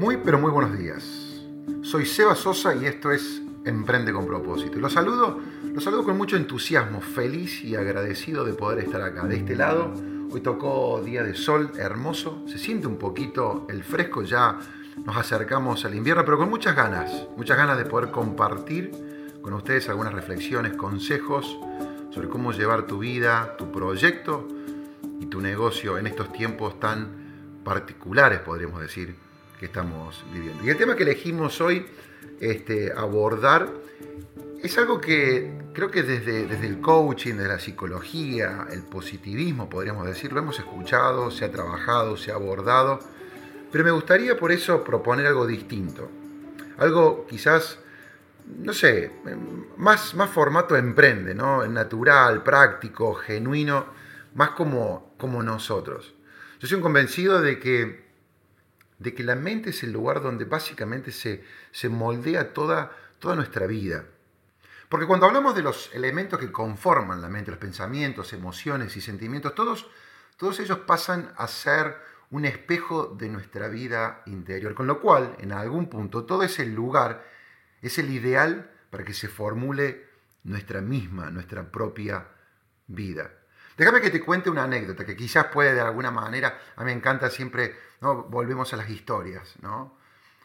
Muy, pero muy buenos días. Soy Seba Sosa y esto es Emprende con propósito. Los saludo, los saludo con mucho entusiasmo, feliz y agradecido de poder estar acá. De este lado, hoy tocó día de sol hermoso, se siente un poquito el fresco, ya nos acercamos al invierno, pero con muchas ganas, muchas ganas de poder compartir con ustedes algunas reflexiones, consejos sobre cómo llevar tu vida, tu proyecto y tu negocio en estos tiempos tan particulares, podríamos decir, que estamos viviendo. Y el tema que elegimos hoy este, abordar es algo que creo que desde, desde el coaching, de la psicología, el positivismo, podríamos decir, lo hemos escuchado, se ha trabajado, se ha abordado, pero me gustaría por eso proponer algo distinto. Algo quizás, no sé, más, más formato emprende, ¿no? Natural, práctico, genuino, más como, como nosotros. Yo soy un convencido de que de que la mente es el lugar donde básicamente se, se moldea toda, toda nuestra vida. Porque cuando hablamos de los elementos que conforman la mente, los pensamientos, emociones y sentimientos, todos, todos ellos pasan a ser un espejo de nuestra vida interior. Con lo cual, en algún punto, todo ese lugar es el ideal para que se formule nuestra misma, nuestra propia vida. Déjame que te cuente una anécdota que quizás puede de alguna manera, a mí me encanta siempre, ¿no? volvemos a las historias. ¿no?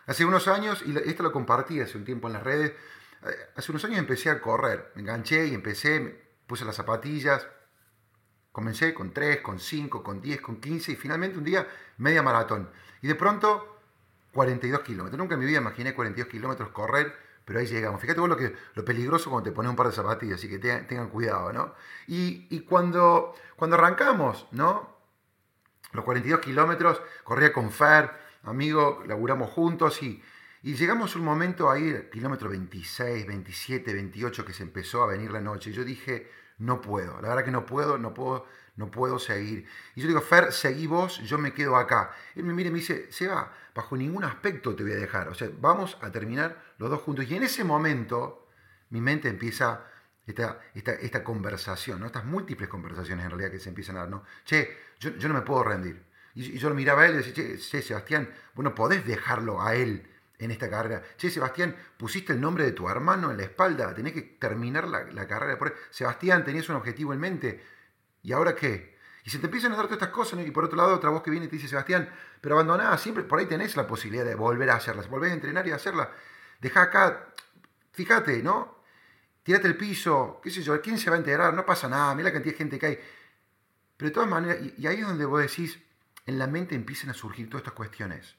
Hace unos años, y esto lo compartí hace un tiempo en las redes, eh, hace unos años empecé a correr, me enganché y empecé, puse las zapatillas, comencé con 3, con 5, con 10, con 15 y finalmente un día media maratón. Y de pronto 42 kilómetros. Nunca en mi vida imaginé 42 kilómetros correr pero ahí llegamos. Fíjate vos lo, que, lo peligroso cuando te pones un par de zapatillas, así que tengan cuidado, ¿no? Y, cuando, cuando arrancamos, ¿no? Los 42 kilómetros, corría con Fer, amigo, laburamos juntos y, y llegamos un momento ahí, kilómetro 26, 27, 28, que se empezó a venir la noche. Y yo dije, no puedo, la verdad que no puedo, no puedo, no puedo seguir. Y yo digo, Fer, seguí vos, yo me quedo acá. Él me mira y me dice, Seba, bajo ningún aspecto te voy a dejar. O sea, vamos a terminar los dos juntos. Y en ese momento, mi mente empieza esta, esta, esta conversación, ¿no? estas múltiples conversaciones en realidad que se empiezan a dar, ¿no? Che, yo, yo no me puedo rendir. Y, yo lo miraba a él y decía, che, che, Sebastián, bueno, podés dejarlo a él en esta carrera. Che, Sebastián, pusiste el nombre de tu hermano en la espalda, tenés que terminar la, la carrera. Sebastián, tenías un objetivo en mente, ¿y ahora qué? Y se te empiezan a dar todas estas cosas, y por otro lado otra voz que viene y te dice, Sebastián, pero abandonada, siempre por ahí tenés la posibilidad de volver a hacerlas, volver a entrenar y a hacerla. Deja acá, fíjate, ¿no? Tírate el piso, qué sé yo, ¿quién se va a enterar? No pasa nada, mira la cantidad de gente que hay. Pero de todas maneras, y ahí es donde vos decís, en la mente empiezan a surgir todas estas cuestiones.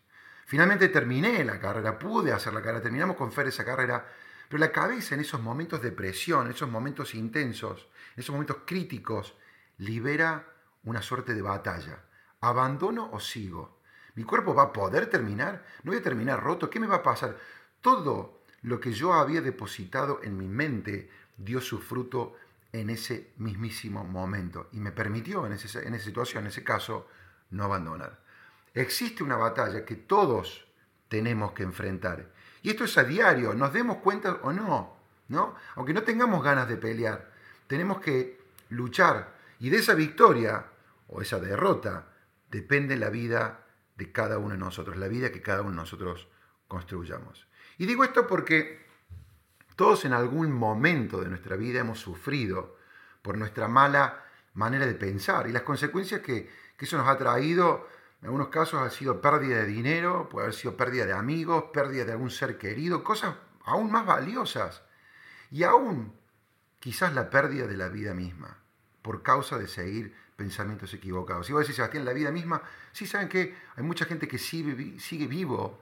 Finalmente terminé la carrera, pude hacer la carrera, terminamos con Fer esa carrera, pero la cabeza en esos momentos de presión, en esos momentos intensos, en esos momentos críticos, libera una suerte de batalla. ¿Abandono o sigo? ¿Mi cuerpo va a poder terminar? ¿No voy a terminar roto? ¿Qué me va a pasar? Todo lo que yo había depositado en mi mente dio su fruto en ese mismísimo momento y me permitió en, esa situación, en ese caso, no abandonar existe una batalla que todos tenemos que enfrentar. Y esto es a diario, nos demos cuenta o no, ¿no? Aunque no tengamos ganas de pelear, tenemos que luchar. Y de esa victoria o esa derrota depende la vida de cada uno de nosotros, la vida que cada uno de nosotros construyamos. Y digo esto porque todos en algún momento de nuestra vida hemos sufrido por nuestra mala manera de pensar y las consecuencias que, eso nos ha traído en algunos casos ha sido pérdida de dinero, puede haber sido pérdida de amigos, pérdida de algún ser querido, cosas aún más valiosas. Y aún quizás la pérdida de la vida misma, por causa de seguir pensamientos equivocados. Y vos decís, Sebastián, la vida misma, sí saben que hay mucha gente que sigue, sigue vivo,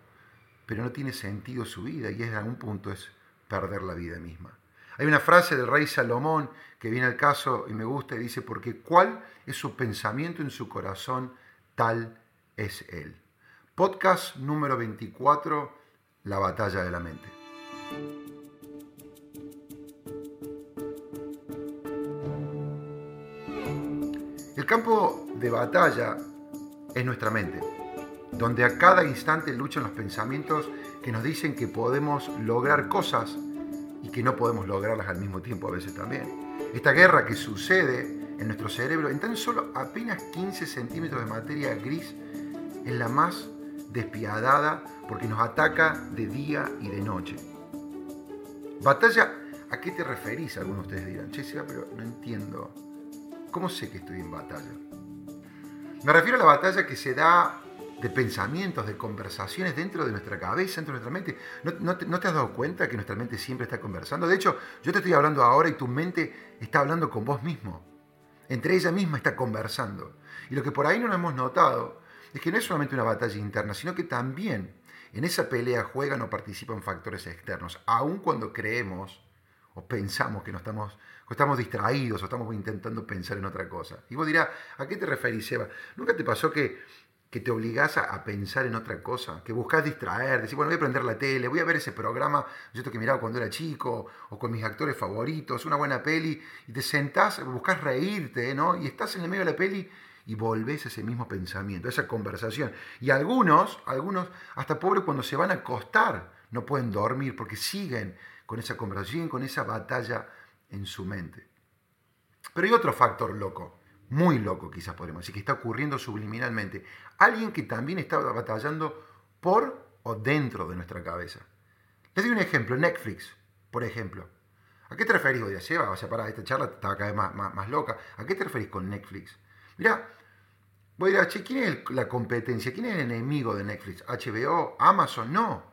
pero no tiene sentido su vida y es en algún punto es perder la vida misma. Hay una frase del rey Salomón que viene al caso y me gusta y dice, porque cuál es su pensamiento en su corazón, tal es Él. Podcast número 24, La batalla de la mente. El campo de batalla es nuestra mente, donde a cada instante luchan los pensamientos que nos dicen que podemos lograr cosas y que no podemos lograrlas al mismo tiempo a veces también. Esta guerra que sucede en nuestro cerebro en tan solo apenas 15 centímetros de materia gris es la más despiadada porque nos ataca de día y de noche. Batalla, ¿a qué te referís? Algunos de ustedes dirán, che, pero no entiendo. ¿Cómo sé que estoy en batalla? Me refiero a la batalla que se da de pensamientos, de conversaciones dentro de nuestra cabeza, dentro de nuestra mente. ¿No, te, has dado cuenta que nuestra mente siempre está conversando? De hecho, yo te estoy hablando ahora y tu mente está hablando con vos mismo. Entre ella misma está conversando. Y lo que por ahí no hemos notado es que no es solamente una batalla interna, sino que también en esa pelea juegan o participan factores externos, aun cuando creemos o pensamos que no estamos, estamos distraídos o estamos intentando pensar en otra cosa. Y vos dirás, ¿a qué te referís, Eva? ¿Nunca te pasó que que te obligas a, pensar en otra cosa, que buscas distraer, decir, bueno, voy a prender la tele, voy a ver ese programa yo que miraba cuando era chico, o con mis actores favoritos, una buena peli, y te sentás, buscas reírte, ¿no? Y estás en el medio de la peli y volvés a ese mismo pensamiento, a esa conversación. Y algunos, algunos, hasta pobres cuando se van a acostar, no pueden dormir porque siguen con esa conversación, con esa batalla en su mente. Pero hay otro factor loco muy loco quizás podemos decir, que está ocurriendo subliminalmente. Alguien que también está batallando por o dentro de nuestra cabeza. Les doy un ejemplo, Netflix, por ejemplo. ¿A qué te referís hoy día, O sea, para esta charla estaba cada vez más, más, loca. ¿A qué te referís con Netflix? Mira, voy a decir, che, ¿quién es la competencia? ¿Quién es el enemigo de Netflix? ¿HBO? ¿Amazon? No.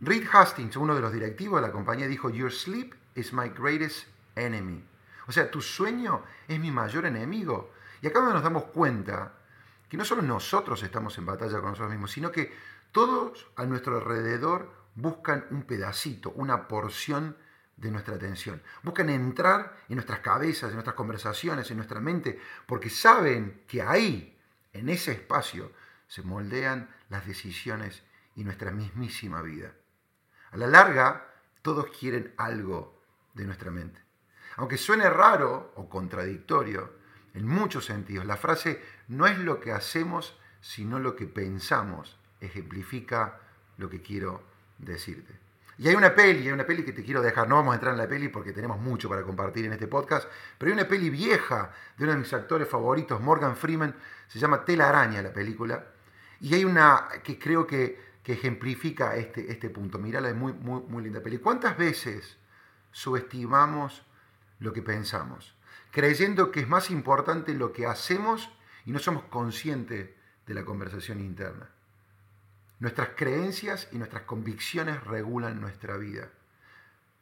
Reed Hastings, uno de los directivos de la compañía, dijo, Your sleep is my greatest enemy. O sea, tu sueño es mi mayor enemigo. Y acá nos damos cuenta que no solo nosotros estamos en batalla con nosotros mismos, sino que todos a nuestro alrededor buscan un pedacito, una porción de nuestra atención. Buscan entrar en nuestras cabezas, en nuestras conversaciones, en nuestra mente, porque saben que ahí, en ese espacio, se moldean las decisiones y nuestra mismísima vida. A la larga, todos quieren algo de nuestra mente. Aunque suene raro o contradictorio, en muchos sentidos, la frase no es lo que hacemos, sino lo que pensamos, ejemplifica lo que quiero decirte. Y hay una peli, hay una peli que te quiero dejar, no vamos a entrar en la peli porque tenemos mucho para compartir en este podcast, pero hay una peli vieja de uno de mis actores favoritos, Morgan Freeman, se llama Tela Araña la película, y hay una que creo que, ejemplifica este, este punto. Mírala, es muy, muy, muy linda peli. ¿Cuántas veces subestimamos lo que pensamos, creyendo que es más importante lo que hacemos y no somos conscientes de la conversación interna. Nuestras creencias y nuestras convicciones regulan nuestra vida.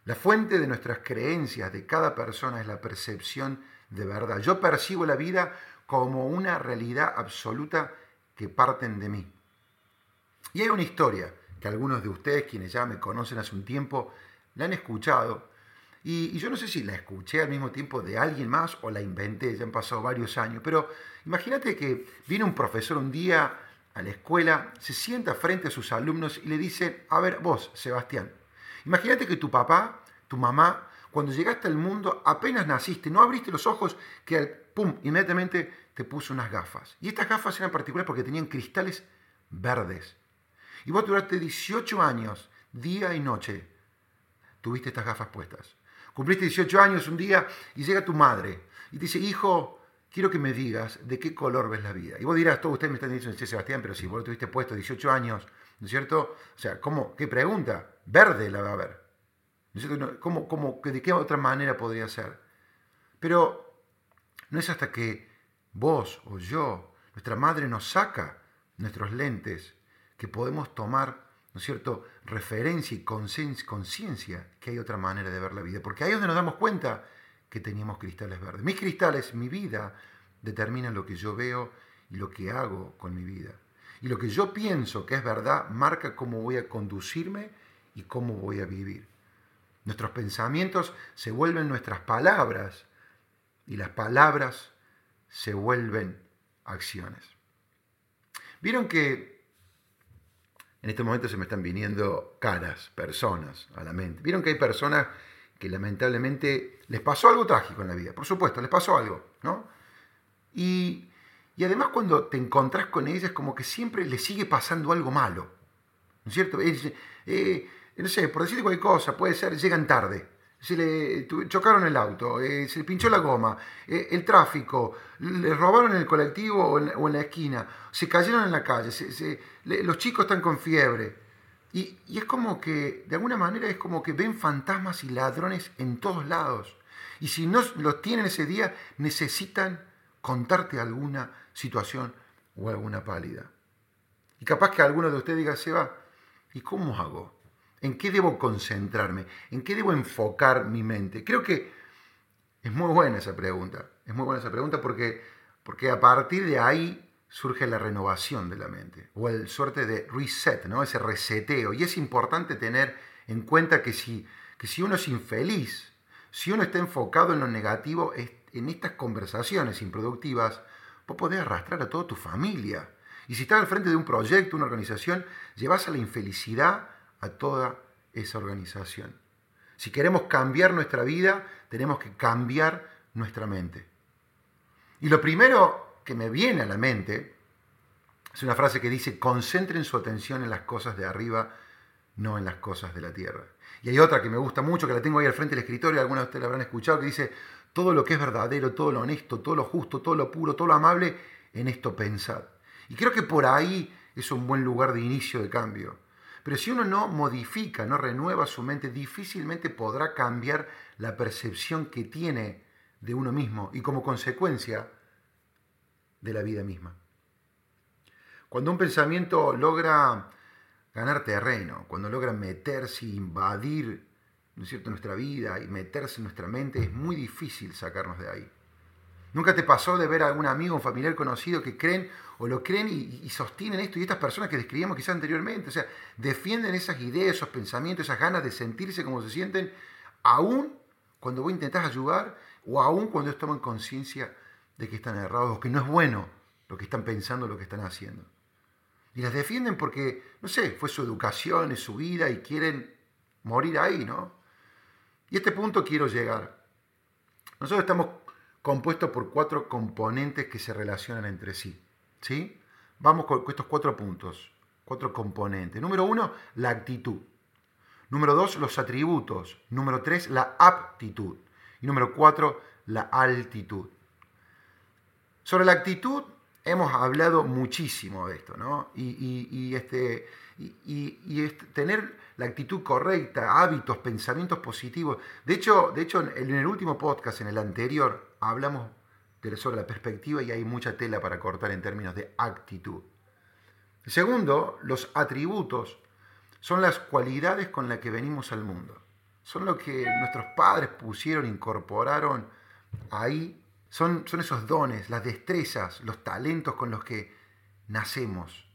La fuente de nuestras creencias de cada persona es la percepción de verdad. Yo percibo la vida como una realidad absoluta que parten de mí. Y hay una historia que algunos de ustedes, quienes ya me conocen hace un tiempo, la han escuchado, y, yo no sé si la escuché al mismo tiempo de alguien más o la inventé, ya han pasado varios años, pero imagínate que viene un profesor un día a la escuela, se sienta frente a sus alumnos y le dice, a ver, vos, Sebastián, imagínate que tu papá, tu mamá, cuando llegaste al mundo, apenas naciste, no abriste los ojos, que al pum, inmediatamente te puso unas gafas. Y estas gafas eran particulares porque tenían cristales verdes. Y vos durante 18 años, día y noche, tuviste estas gafas puestas. Cumpliste 18 años un día y llega tu madre y te dice, hijo, quiero que me digas de qué color ves la vida. Y vos dirás, todos ustedes me están diciendo, Sebastián, pero si vos tuviste puesto 18 años, ¿no es cierto? O sea, ¿cómo? ¿Qué pregunta? Verde la va a ver. ¿No es cierto? ¿Cómo, cómo, ¿De qué otra manera podría ser? Pero no es hasta que vos o yo, nuestra madre nos saca nuestros lentes, que podemos tomar ¿no es cierto?, referencia y conciencia que hay otra manera de ver la vida. Porque ahí es donde nos damos cuenta que teníamos cristales verdes. Mis cristales, mi vida, determinan lo que yo veo y lo que hago con mi vida. Y lo que yo pienso que es verdad marca cómo voy a conducirme y cómo voy a vivir. Nuestros pensamientos se vuelven nuestras palabras y las palabras se vuelven acciones. Vieron que en este momento se me están viniendo caras, personas a la mente. Vieron que hay personas que lamentablemente les pasó algo trágico en la vida, por supuesto, les pasó algo, ¿no? Y, además cuando te encontrás con ellas, como que siempre les sigue pasando algo malo, ¿no es cierto? Eh, no sé, por decirte cualquier cosa, puede ser, llegan tarde, se le chocaron el auto, eh, se le pinchó la goma, eh, el tráfico, le robaron en el colectivo o en, la esquina, se cayeron en la calle, los chicos están con fiebre. Y, y, es como que, de alguna manera, es como que ven fantasmas y ladrones en todos lados. Y si no los tienen ese día, necesitan contarte alguna situación o alguna pálida. Y capaz que alguno de ustedes diga, Seba, ¿y cómo hago? ¿En qué debo concentrarme? ¿En qué debo enfocar mi mente? Creo que es muy buena esa pregunta. Es muy buena esa pregunta porque, porque a partir de ahí surge la renovación de la mente o el suerte de reset, ¿no? ese reseteo. Y es importante tener en cuenta que si, que si uno es infeliz, si uno está enfocado en lo negativo, en estas conversaciones improductivas, vos podés arrastrar a toda tu familia. Y si estás al frente de un proyecto, una organización, llevas a la infelicidad a toda esa organización. Si queremos cambiar nuestra vida, tenemos que cambiar nuestra mente. Y lo primero que me viene a la mente es una frase que dice, concentren su atención en las cosas de arriba, no en las cosas de la tierra. Y hay otra que me gusta mucho, que la tengo ahí al frente del escritorio, algunos de ustedes la habrán escuchado, que dice, todo lo que es verdadero, todo lo honesto, todo lo justo, todo lo puro, todo lo amable, en esto pensad. Y creo que por ahí es un buen lugar de inicio de cambio. Pero si uno no modifica, no renueva su mente, difícilmente podrá cambiar la percepción que tiene de uno mismo y como consecuencia de la vida misma. Cuando un pensamiento logra ganar terreno, cuando logra meterse invadir ¿no es cierto? nuestra vida y meterse en nuestra mente, es muy difícil sacarnos de ahí. ¿Nunca te pasó de ver a algún amigo, un familiar conocido que creen o lo creen y, sostienen esto y estas personas que describíamos quizás anteriormente? O sea, defienden esas ideas, esos pensamientos, esas ganas de sentirse como se sienten, aún cuando vos intentás ayudar o aún cuando ellos toman conciencia de que están errados o que no es bueno lo que están pensando, lo que están haciendo. Y las defienden porque, no sé, fue su educación, es su vida y quieren morir ahí, ¿no? Y a este punto quiero llegar. Nosotros estamos compuesto por cuatro componentes que se relacionan entre sí. ¿sí? Vamos con estos cuatro puntos, cuatro componentes. Número uno, la actitud. Número dos, los atributos. Número tres, la aptitud. Y número cuatro, la altitud. Sobre la actitud hemos hablado muchísimo de esto, ¿no? Y, este, y, este, tener la actitud correcta, hábitos, pensamientos positivos. De hecho, de hecho, en el último podcast, en el anterior, hablamos sobre la perspectiva y hay mucha tela para cortar en términos de actitud. Segundo, los atributos son las cualidades con las que venimos al mundo. Son lo que nuestros padres pusieron, incorporaron ahí. Son, son esos dones, las destrezas, los talentos con los que nacemos.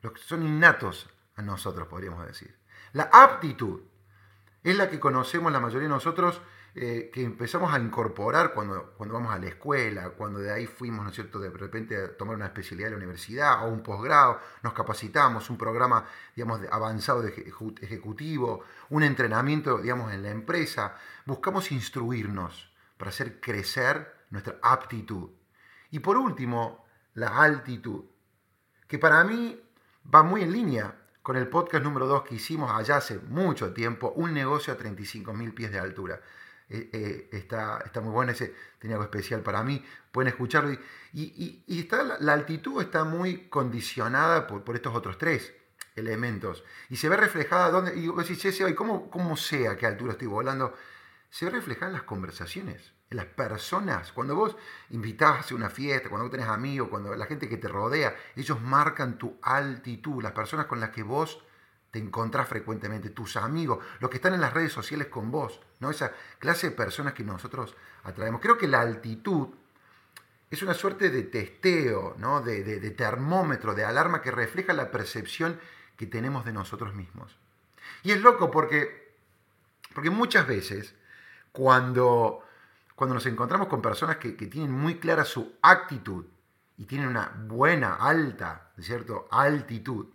Los que son innatos a nosotros, podríamos decir. La aptitud es la que conocemos la mayoría de nosotros eh, que empezamos a incorporar cuando, cuando vamos a la escuela, cuando de ahí fuimos, ¿no es cierto?, de repente a tomar una especialidad en la universidad o un posgrado, nos capacitamos, un programa, digamos, avanzado de ejecutivo, un entrenamiento, digamos, en la empresa, buscamos instruirnos para hacer crecer nuestra aptitud. Y por último, la altitud, que para mí va muy en línea con el podcast número 2 que hicimos allá hace mucho tiempo, un negocio a 35.000 pies de altura. Eh, eh, está, está muy bueno, ese tenía algo especial para mí, pueden escucharlo. Y, y, está, la, altitud está muy condicionada por, por, estos otros tres elementos. Y se ve reflejada, donde, y vos decís, ¿y cómo, cómo sé a qué altura estoy volando? Se ve reflejada en las conversaciones, en las personas. Cuando vos invitás a una fiesta, cuando vos tenés amigos, cuando la gente que te rodea, ellos marcan tu altitud, las personas con las que vos te encontrás frecuentemente, tus amigos, los que están en las redes sociales con vos, ¿no? esa clase de personas que nosotros atraemos. Creo que la altitud es una suerte de testeo, ¿no? de, de termómetro, de alarma que refleja la percepción que tenemos de nosotros mismos. Y es loco porque, porque muchas veces cuando, cuando nos encontramos con personas que, tienen muy clara su actitud y tienen una buena, alta, ¿cierto? Altitud,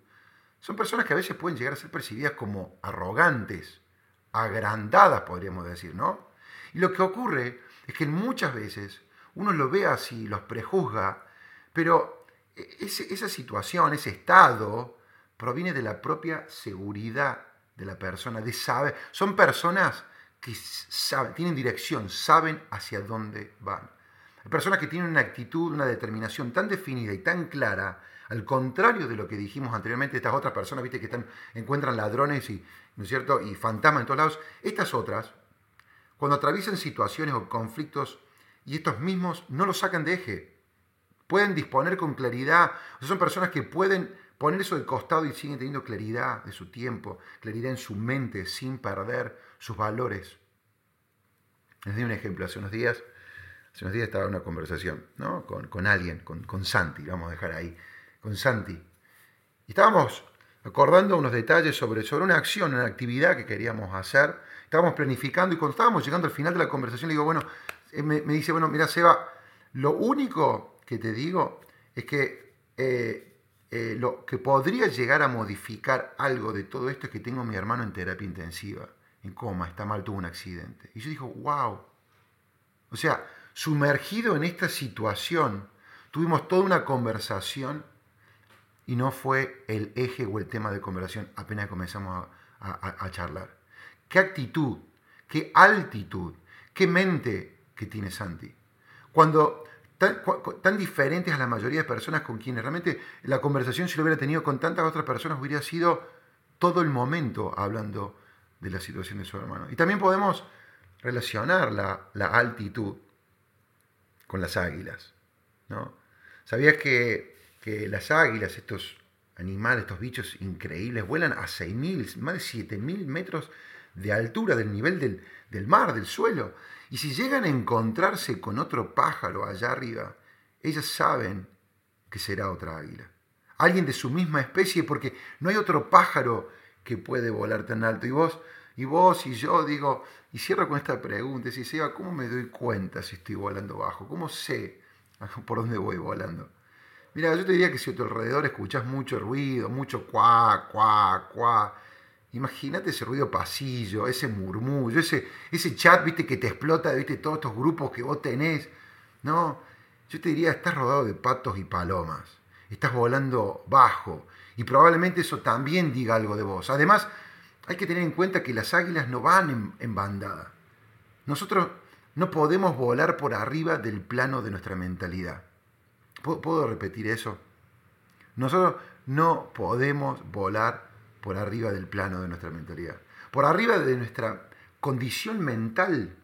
son personas que a veces pueden llegar a ser percibidas como arrogantes, agrandadas, podríamos decir, ¿no? Y lo que ocurre es que muchas veces uno lo ve así, los prejuzga, pero esa situación, ese estado, proviene de la propia seguridad de la persona, de saber. Son personas que saben, tienen dirección, saben hacia dónde van. Hay personas que tienen una actitud, una determinación tan definida y tan clara, al contrario de lo que dijimos anteriormente, estas otras personas, viste, que están, encuentran ladrones y, ¿no es cierto? y fantasmas en todos lados. Estas otras, cuando atraviesan situaciones o conflictos y estos mismos no los sacan de eje, pueden disponer con claridad, son personas que pueden poner eso de costado y siguen teniendo claridad de su tiempo, claridad en su mente, sin perder sus valores. Les di un ejemplo, hace unos días, hace unos días estaba en una conversación ¿no? con, alguien, con, con Santi, vamos a dejar ahí, con Santi. Y estábamos acordando unos detalles sobre, sobre una acción, una actividad que queríamos hacer. Estábamos planificando y cuando estábamos llegando al final de la conversación le digo, bueno, eh, me, dice, bueno, mira Seba, lo único que te digo es que eh, eh, lo que podría llegar a modificar algo de todo esto es que tengo a mi hermano en terapia intensiva, en coma, está mal, tuvo un accidente. Y yo digo, wow. O sea, sumergido en esta situación, tuvimos toda una conversación y no fue el eje o el tema de conversación apenas comenzamos a, a charlar. ¿Qué actitud, qué altitud, qué mente que tiene Santi? Cuando tan, diferentes a la mayoría de personas con quienes realmente la conversación, si lo hubiera tenido con tantas otras personas, hubiera sido todo el momento hablando de la situación de su hermano. Y también podemos relacionar la, altitud con las águilas. ¿no? ¿Sabías que, las águilas, estos animales, estos bichos increíbles, vuelan a 6.000, más de 7.000 metros de altura del nivel del, del mar, del suelo? Y si llegan a encontrarse con otro pájaro allá arriba, ellas saben que será otra águila. Alguien de su misma especie, porque no hay otro pájaro que puede volar tan alto. Y vos, y vos y yo digo, y cierro con esta pregunta, si Seba, ¿cómo me doy cuenta si estoy volando bajo? ¿Cómo sé por dónde voy volando? Mira, yo te diría que si a tu alrededor escuchas mucho ruido, mucho cuá, cuá, cuá, Imagínate ese ruido pasillo, ese murmullo, ese, ese chat, viste, que te explota, viste, todos estos grupos que vos tenés. No, yo te diría, estás rodado de patos y palomas. Estás volando bajo. Y probablemente eso también diga algo de vos. Además, hay que tener en cuenta que las águilas no van en, en bandada. Nosotros no podemos volar por arriba del plano de nuestra mentalidad. ¿Puedo repetir eso? Nosotros no podemos volar por arriba del plano de nuestra mentalidad, por arriba de nuestra condición mental,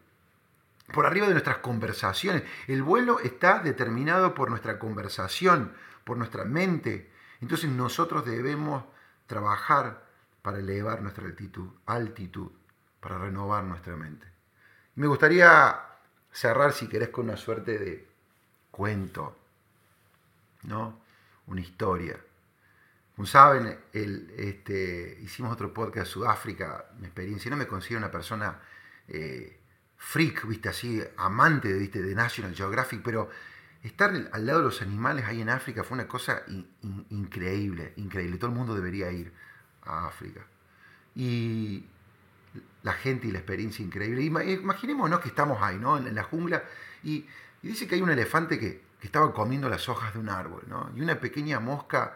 por arriba de nuestras conversaciones. El vuelo está determinado por nuestra conversación, por nuestra mente. Entonces nosotros debemos trabajar para elevar nuestra altitud, altitud para renovar nuestra mente. Me gustaría cerrar, si querés, con una suerte de cuento, ¿no? Una historia. Como saben, el, este, hicimos otro podcast de Sudáfrica, mi experiencia, no me considero una persona eh, freak, viste, así, amante ¿viste? de National Geographic, pero estar al lado de los animales ahí en África fue una cosa increíble, increíble. Todo el mundo debería ir a África. Y la gente y la experiencia increíble. Imaginémonos que estamos ahí, ¿no? En, la jungla, y, dice que hay un elefante que, que, estaba comiendo las hojas de un árbol, ¿no? Y una pequeña mosca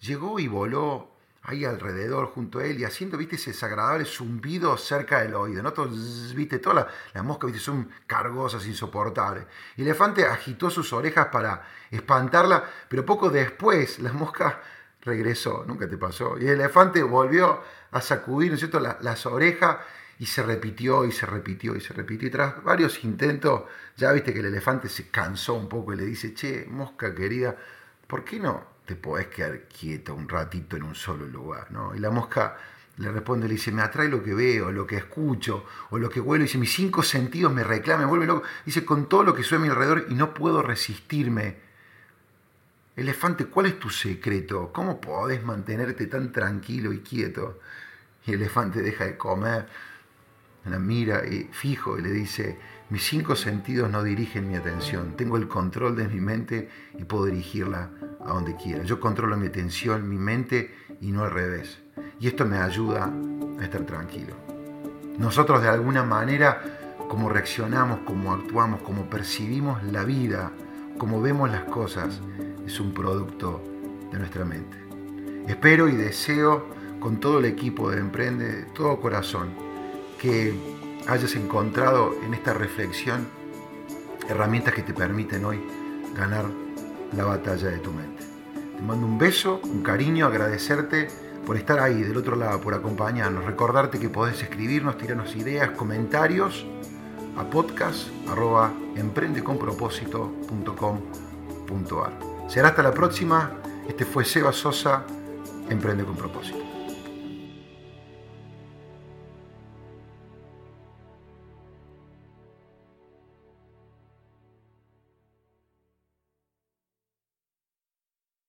llegó y voló ahí alrededor junto a él y haciendo, viste, ese desagradable zumbido cerca del oído, ¿no? viste, todas las, moscas, viste, son cargosas, insoportables. El elefante agitó sus orejas para espantarla, pero poco después la mosca regresó, nunca te pasó. Y el elefante volvió a sacudir, ¿no es cierto?, las orejas y se repitió y se repitió y se repitió. Y tras varios intentos, ya viste que el elefante se cansó un poco y le dice, che, mosca querida, ¿por qué no te podés quedar quieto un ratito en un solo lugar, ¿no? Y la mosca le responde, le dice, me atrae lo que veo, lo que escucho, o lo que huelo, y dice, mis cinco sentidos me reclaman, me vuelve loco, dice, con todo lo que soy a mi alrededor y no puedo resistirme. Elefante, ¿cuál es tu secreto? ¿Cómo podés mantenerte tan tranquilo y quieto? Y el elefante deja de comer, la mira y fijo y le dice, mis cinco sentidos no dirigen mi atención. Tengo el control de mi mente y puedo dirigirla a donde quiera. Yo controlo mi atención, mi mente y no al revés. Y esto me ayuda a estar tranquilo. Nosotros de alguna manera, como reaccionamos, como actuamos, como percibimos la vida, como vemos las cosas, es un producto de nuestra mente. Espero y deseo con todo el equipo de Emprende, de todo corazón, que hayas encontrado en esta reflexión herramientas que te permiten hoy ganar la batalla de tu mente. Te mando un beso, un cariño, agradecerte por estar ahí del otro lado, por acompañarnos, recordarte que podés escribirnos, tirarnos ideas, comentarios a podcast.emprendeconpropósito.com.ar. Será hasta la próxima. Este fue Seba Sosa, Emprende con Propósito.